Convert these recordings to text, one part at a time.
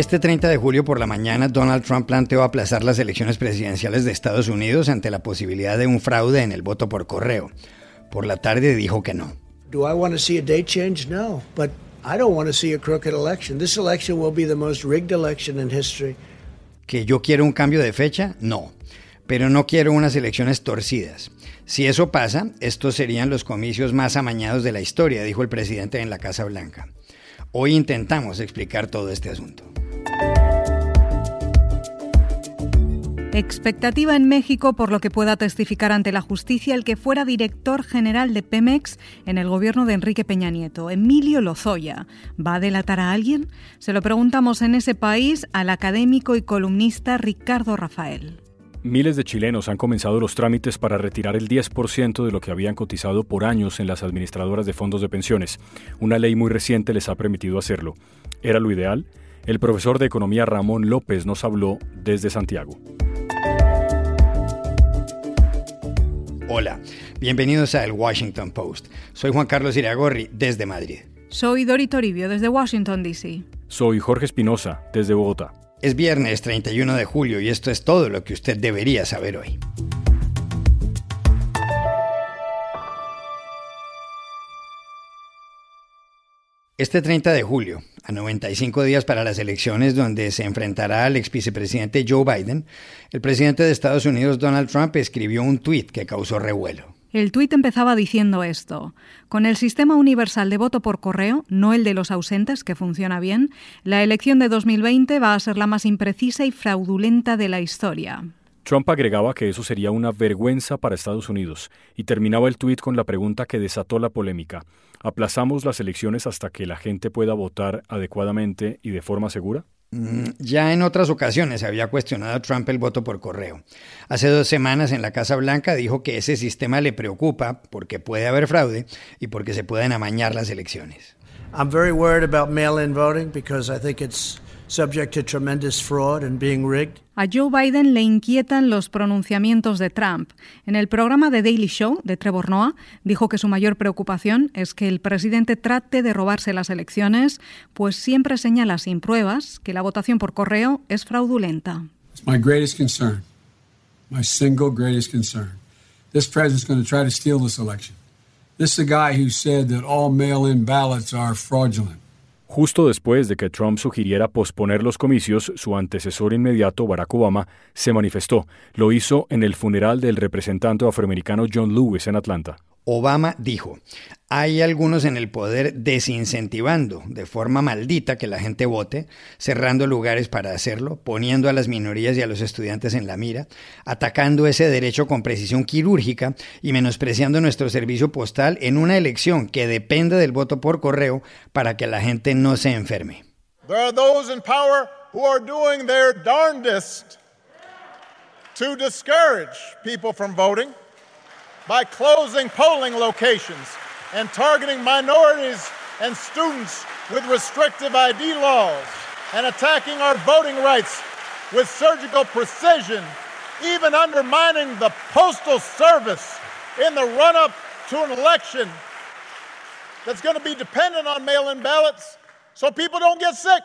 Este 30 de julio por la mañana, Donald Trump planteó aplazar las elecciones presidenciales de Estados Unidos ante la posibilidad de un fraude en el voto por correo. Por la tarde dijo que no. Do I want to see a date change? No, but I don't want to see a crooked election. This election will be the most rigged election in history. ¿Que yo quiero un cambio de fecha? No, pero no quiero unas elecciones torcidas. Si eso pasa, estos serían los comicios más amañados de la historia, dijo el presidente en la Casa Blanca. Hoy intentamos explicar todo este asunto. Expectativa en México por lo que pueda testificar ante la justicia el que fuera director general de Pemex en el gobierno de Enrique Peña Nieto, Emilio Lozoya. ¿Va a delatar a alguien? Se lo preguntamos en ese país al académico y columnista Ricardo Rafael. Miles de chilenos han comenzado los trámites para retirar el 10% de lo que habían cotizado por años en las administradoras de fondos de pensiones. Una ley muy reciente les ha permitido hacerlo. ¿Era lo ideal? El profesor de economía Ramón López nos habló desde Santiago. Hola, bienvenidos a El Washington Post. Soy Juan Carlos Iriagorri desde Madrid. Soy Dori Toribio desde Washington, D.C. Soy Jorge Espinosa desde Bogotá. Es viernes 31 de julio y esto es todo lo que usted debería saber hoy. Este 30 de julio, a 95 días para las elecciones donde se enfrentará al ex vicepresidente Joe Biden, el presidente de Estados Unidos Donald Trump escribió un tuit que causó revuelo. El tuit empezaba diciendo esto. Con el sistema universal de voto por correo, no el de los ausentes, que funciona bien, la elección de 2020 va a ser la más imprecisa y fraudulenta de la historia. Trump agregaba que eso sería una vergüenza para Estados Unidos y terminaba el tuit con la pregunta que desató la polémica. ¿Aplazamos las elecciones hasta que la gente pueda votar adecuadamente y de forma segura? Mm, ya en otras ocasiones había cuestionado a Trump el voto por correo. Hace dos semanas en la Casa Blanca dijo que ese sistema le preocupa porque puede haber fraude y porque se pueden amañar las elecciones. I'm very worried about mail-in voting because I think it's subject to tremendous fraud and being rigged. A Joe Biden le inquietan los pronunciamientos de Trump. En el programa The Daily Show de Trevor Noah dijo que su mayor preocupación es que el presidente trate de robarse las elecciones, pues siempre señala sin pruebas que la votación por correo es fraudulenta. It's my greatest concern. My single greatest concern. This president's going to try to steal this election. This is a guy who said that all mail-in ballots are fraudulent. Justo después de que Trump sugiriera posponer los comicios, su antecesor inmediato, Barack Obama, se manifestó. Lo hizo en el funeral del representante afroamericano John Lewis en Atlanta. Obama dijo, hay algunos en el poder desincentivando de forma maldita que la gente vote, cerrando lugares para hacerlo, poniendo a las minorías y a los estudiantes en la mira, atacando ese derecho con precisión quirúrgica y menospreciando nuestro servicio postal en una elección que depende del voto por correo para que la gente no se enferme. There are those in power who are doing their darndest to discourage people from voting by closing polling locations and targeting minorities and students with restrictive ID laws and attacking our voting rights with surgical precision, even undermining the Postal Service in the run up to an election that's going to be dependent on mail in ballots so people don't get sick.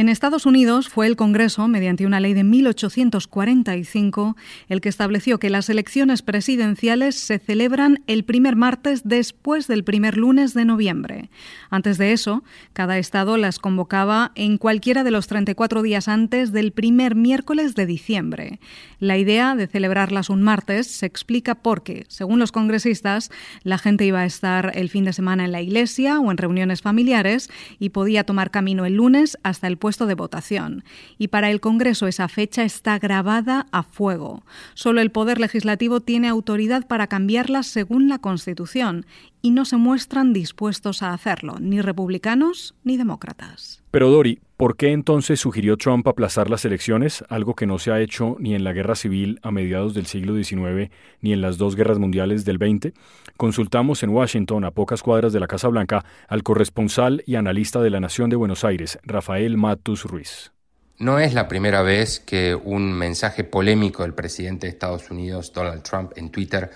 En Estados Unidos fue el Congreso, mediante una ley de 1845, el que estableció que las elecciones presidenciales se celebran el primer martes después del primer lunes de noviembre. Antes de eso, cada estado las convocaba en cualquiera de los 34 días antes del primer miércoles de diciembre. La idea de celebrarlas un martes se explica porque, según los congresistas, la gente iba a estar el fin de semana en la iglesia o en reuniones familiares y podía tomar camino el lunes hasta el de votación. Y para el Congreso esa fecha está grabada a fuego. Solo el Poder Legislativo tiene autoridad para cambiarla según la Constitución y no se muestran dispuestos a hacerlo, ni republicanos ni demócratas. Pero Dori, ¿por qué entonces sugirió Trump aplazar las elecciones, algo que no se ha hecho ni en la guerra civil a mediados del siglo XIX ni en las dos guerras mundiales del XX? Consultamos en Washington, a pocas cuadras de la Casa Blanca, al corresponsal y analista de la Nación de Buenos Aires, Rafael Matus Ruiz. No es la primera vez que un mensaje polémico del presidente de Estados Unidos, Donald Trump, en Twitter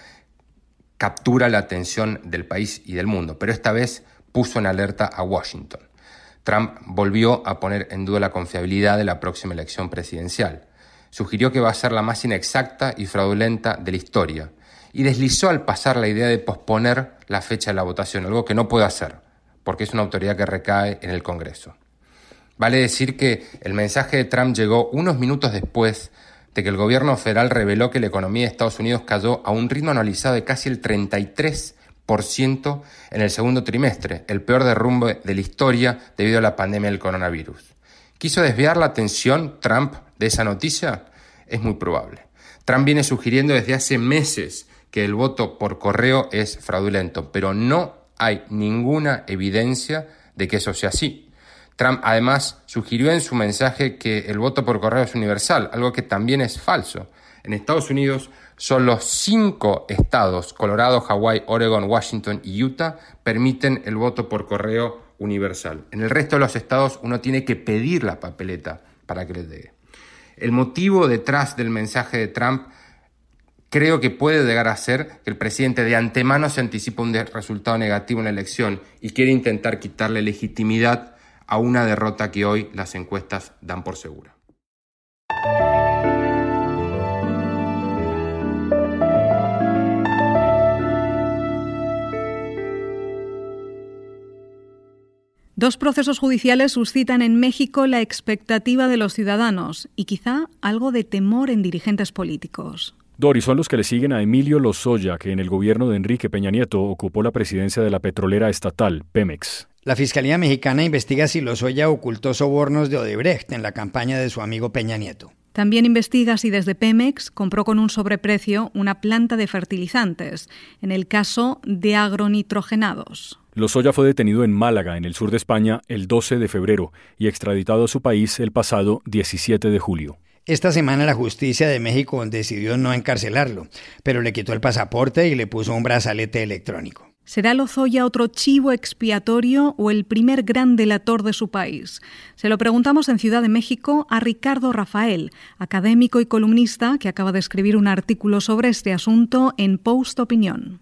captura la atención del país y del mundo, pero esta vez puso en alerta a Washington. Trump volvió a poner en duda la confiabilidad de la próxima elección presidencial. Sugirió que va a ser la más inexacta y fraudulenta de la historia y deslizó al pasar la idea de posponer la fecha de la votación, algo que no puede hacer, porque es una autoridad que recae en el Congreso. Vale decir que el mensaje de Trump llegó unos minutos después de que el gobierno federal reveló que la economía de Estados Unidos cayó a un ritmo anualizado de casi el 33% en el segundo trimestre, el peor derrumbe de la historia debido a la pandemia del coronavirus. ¿Quiso desviar la atención Trump de esa noticia? Es muy probable. Trump viene sugiriendo desde hace meses que el voto por correo es fraudulento, pero no hay ninguna evidencia de que eso sea así. Trump además sugirió en su mensaje que el voto por correo es universal, algo que también es falso. En Estados Unidos solo cinco estados, Colorado, Hawái, Oregon, Washington y Utah, permiten el voto por correo universal. En el resto de los estados uno tiene que pedir la papeleta para que le llegue. El motivo detrás del mensaje de Trump creo que puede llegar a ser que el presidente de antemano se anticipa un resultado negativo en la elección y quiere intentar quitarle legitimidad a una derrota que hoy las encuestas dan por segura. Dos procesos judiciales suscitan en México la expectativa de los ciudadanos y quizá algo de temor en dirigentes políticos. Dori, son los que le siguen a Emilio Lozoya, que en el gobierno de Enrique Peña Nieto ocupó la presidencia de la petrolera estatal, Pemex. La Fiscalía Mexicana investiga si Lozoya ocultó sobornos de Odebrecht en la campaña de su amigo Peña Nieto. También investiga si desde Pemex compró con un sobreprecio una planta de fertilizantes, en el caso de agronitrogenados. Lozoya fue detenido en Málaga, en el sur de España, el 12 de febrero y extraditado a su país el pasado 17 de julio. Esta semana la justicia de México decidió no encarcelarlo, pero le quitó el pasaporte y le puso un brazalete electrónico. ¿Será Lozoya otro chivo expiatorio o el primer gran delator de su país? Se lo preguntamos en Ciudad de México a Ricardo Rafael, académico y columnista que acaba de escribir un artículo sobre este asunto en Post Opinión.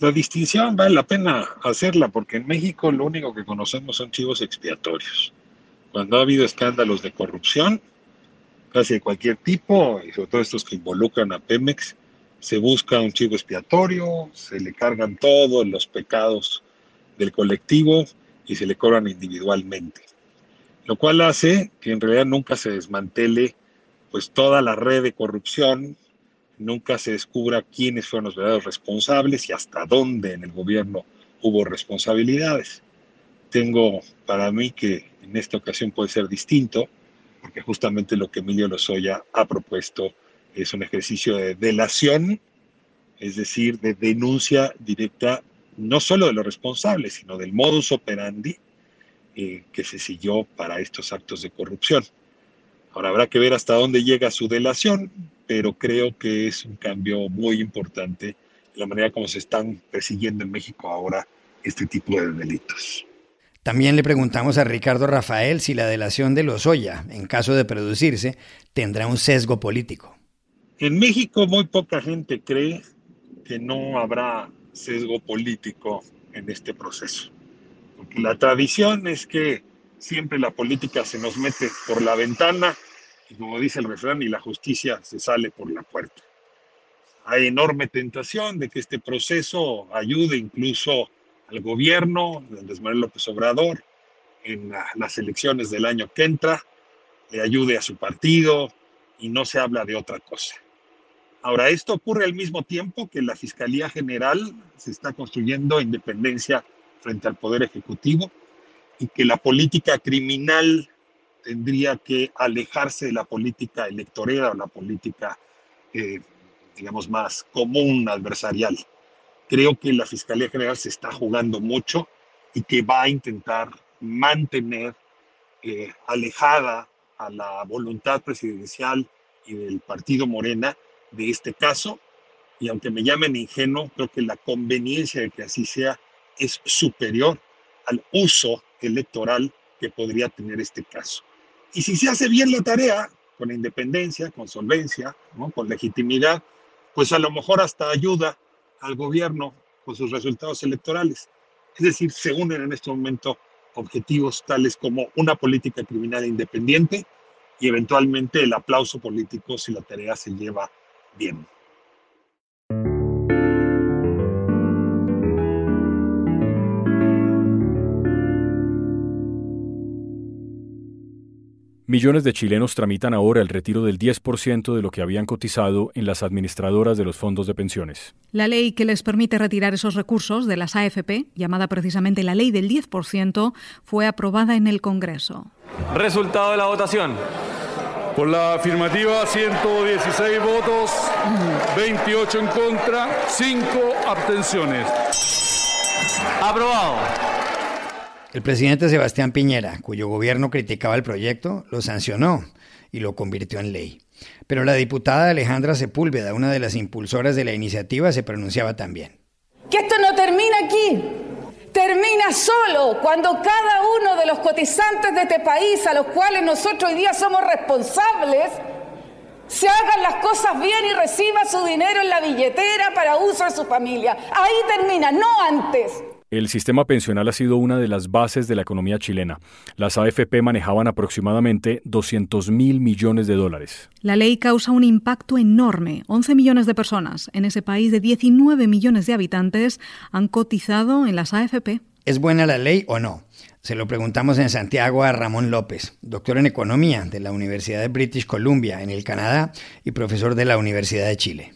La distinción vale la pena hacerla porque en México lo único que conocemos son chivos expiatorios. Cuando ha habido escándalos de corrupción, casi de cualquier tipo, y sobre todo estos que involucran a Pemex, se busca un chivo expiatorio, se le cargan todos los pecados del colectivo y se le cobran individualmente. Lo cual hace que en realidad nunca se desmantele pues toda la red de corrupción, nunca se descubra quiénes fueron los verdaderos responsables y hasta dónde en el gobierno hubo responsabilidades. Tengo para mí que en esta ocasión puede ser distinto, porque justamente lo que Emilio Lozoya ha propuesto es un ejercicio de delación, es decir, de denuncia directa no solo de los responsables, sino del modus operandi eh, que se siguió para estos actos de corrupción. Ahora habrá que ver hasta dónde llega su delación, pero creo que es un cambio muy importante en la manera como se están persiguiendo en México ahora este tipo de delitos. También le preguntamos a Ricardo Rafael si la delación de Lozoya, en caso de producirse, tendrá un sesgo político. En México muy poca gente cree que no habrá sesgo político en este proceso, porque la tradición es que siempre la política se nos mete por la ventana y como dice el refrán, y la justicia se sale por la puerta. Hay enorme tentación de que este proceso ayude incluso al gobierno de Andrés Manuel López Obrador en las elecciones del año que entra, le ayude a su partido y no se habla de otra cosa. Ahora, esto ocurre al mismo tiempo que la Fiscalía General se está construyendo independencia frente al Poder Ejecutivo y que la política criminal tendría que alejarse de la política electorera o la política, eh, digamos, más común adversarial. Creo que la Fiscalía General se está jugando mucho y que va a intentar mantener eh, alejada a la voluntad presidencial y del partido Morena de este caso, y aunque me llamen ingenuo, creo que la conveniencia de que así sea es superior al uso electoral que podría tener este caso. Y si se hace bien la tarea, con independencia, con solvencia, con legitimidad, pues a lo mejor hasta ayuda al gobierno con sus resultados electorales. Es decir, se unen en este momento objetivos tales como una política criminal independiente y eventualmente el aplauso político si la tarea se lleva bien. Millones de chilenos tramitan ahora el retiro del 10% de lo que habían cotizado en las administradoras de los fondos de pensiones. La ley que les permite retirar esos recursos de las AFP, llamada precisamente la ley del 10%, fue aprobada en el Congreso. Resultado de la votación. Por la afirmativa, 116 votos, 28 en contra, 5 abstenciones. Aprobado. El presidente Sebastián Piñera, cuyo gobierno criticaba el proyecto, lo sancionó y lo convirtió en ley. Pero la diputada Alejandra Sepúlveda, una de las impulsoras de la iniciativa, se pronunciaba también. Que esto no termina aquí. Termina solo cuando cada uno de los cotizantes de este país, a los cuales nosotros hoy día somos responsables, se hagan las cosas bien y reciba su dinero en la billetera para uso de su familia. Ahí termina, no antes. El sistema pensional ha sido una de las bases de la economía chilena. Las AFP manejaban aproximadamente 200 mil millones de dólares. La ley causa un impacto enorme. 11 millones de personas en ese país de 19 millones de habitantes han cotizado en las AFP. ¿Es buena la ley o no? Se lo preguntamos en Santiago a Ramón López, doctor en economía de la Universidad de British Columbia en el Canadá y profesor de la Universidad de Chile.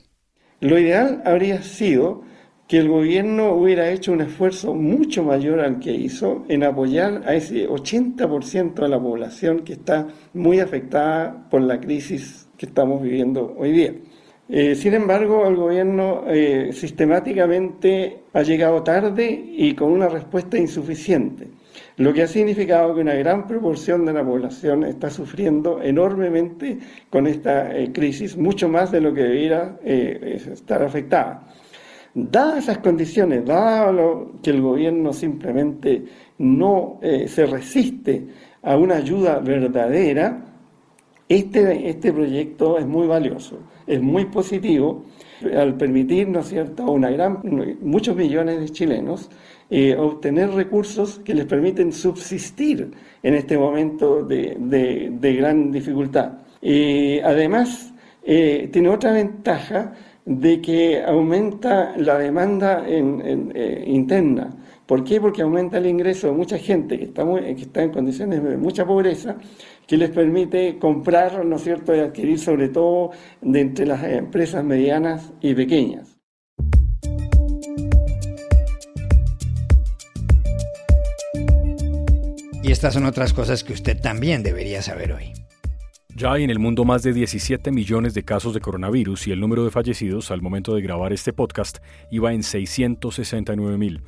Lo ideal habría sido que el gobierno hubiera hecho un esfuerzo mucho mayor al que hizo en apoyar a ese 80% de la población que está muy afectada por la crisis que estamos viviendo hoy día. Eh, sin embargo, el gobierno eh, sistemáticamente ha llegado tarde y con una respuesta insuficiente, lo que ha significado que una gran proporción de la población está sufriendo enormemente con esta eh, crisis, mucho más de lo que debiera estar afectada. Dadas esas condiciones, dado que el gobierno simplemente no eh, se resiste a una ayuda verdadera, este, este proyecto es muy valioso, es muy positivo al permitir, ¿no es cierto?, a una gran, muchos millones de chilenos eh, obtener recursos que les permiten subsistir en este momento de, gran dificultad. Y además, eh, tiene otra ventaja de que aumenta la demanda eh, interna. ¿Por qué? Porque aumenta el ingreso de mucha gente que está, que está en condiciones de mucha pobreza, que les permite comprar, ¿no es cierto?, y adquirir sobre todo de entre las empresas medianas y pequeñas. Y estas son otras cosas que usted también debería saber hoy. Ya hay en el mundo más de 17 millones de casos de coronavirus y el número de fallecidos al momento de grabar este podcast iba en 669 mil.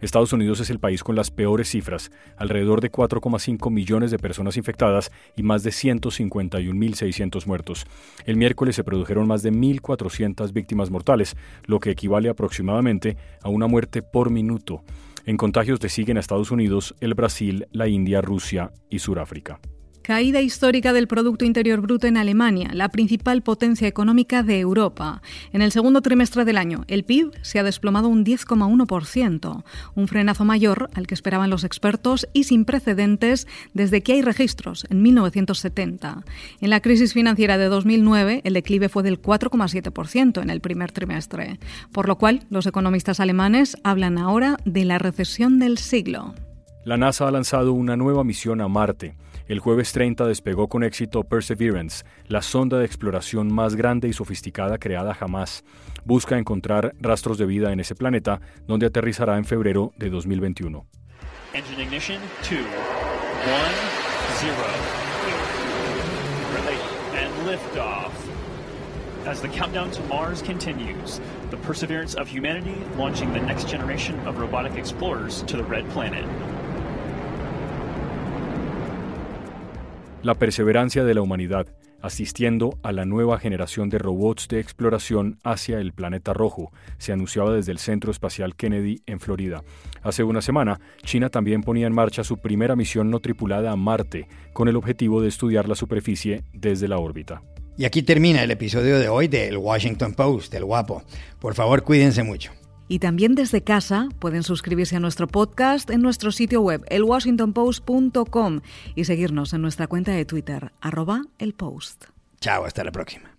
Estados Unidos es el país con las peores cifras, alrededor de 4,5 millones de personas infectadas y más de 151.600 muertos. El miércoles se produjeron más de 1.400 víctimas mortales, lo que equivale aproximadamente a una muerte por minuto. En contagios le siguen a Estados Unidos, el Brasil, la India, Rusia y Sudáfrica. Caída histórica del Producto Interior Bruto en Alemania, la principal potencia económica de Europa. En el segundo trimestre del año, el PIB se ha desplomado un 10,1%, un frenazo mayor al que esperaban los expertos y sin precedentes desde que hay registros en 1970. En la crisis financiera de 2009, el declive fue del 4,7% en el primer trimestre, por lo cual los economistas alemanes hablan ahora de la recesión del siglo. La NASA ha lanzado una nueva misión a Marte el jueves 30 despegó con éxito Perseverance, la sonda de exploración más grande y sofisticada creada jamás. Busca encontrar rastros de vida en ese planeta, donde aterrizará en febrero de 2021. Engine ignition, two, one, zero. And liftoff. As the countdown to Mars continues, the perseverance of humanity launching the next generation of robotic explorers to the red planet. La perseverancia de la humanidad, asistiendo a la nueva generación de robots de exploración hacia el planeta rojo, se anunciaba desde el Centro Espacial Kennedy en Florida. Hace una semana, China también ponía en marcha su primera misión no tripulada a Marte, con el objetivo de estudiar la superficie desde la órbita. Y aquí termina el episodio de hoy del Washington Post, del guapo. Por favor, cuídense mucho. Y también desde casa pueden suscribirse a nuestro podcast en nuestro sitio web, elwashingtonpost.com, y seguirnos en nuestra cuenta de Twitter, arroba el post. Chao, hasta la próxima.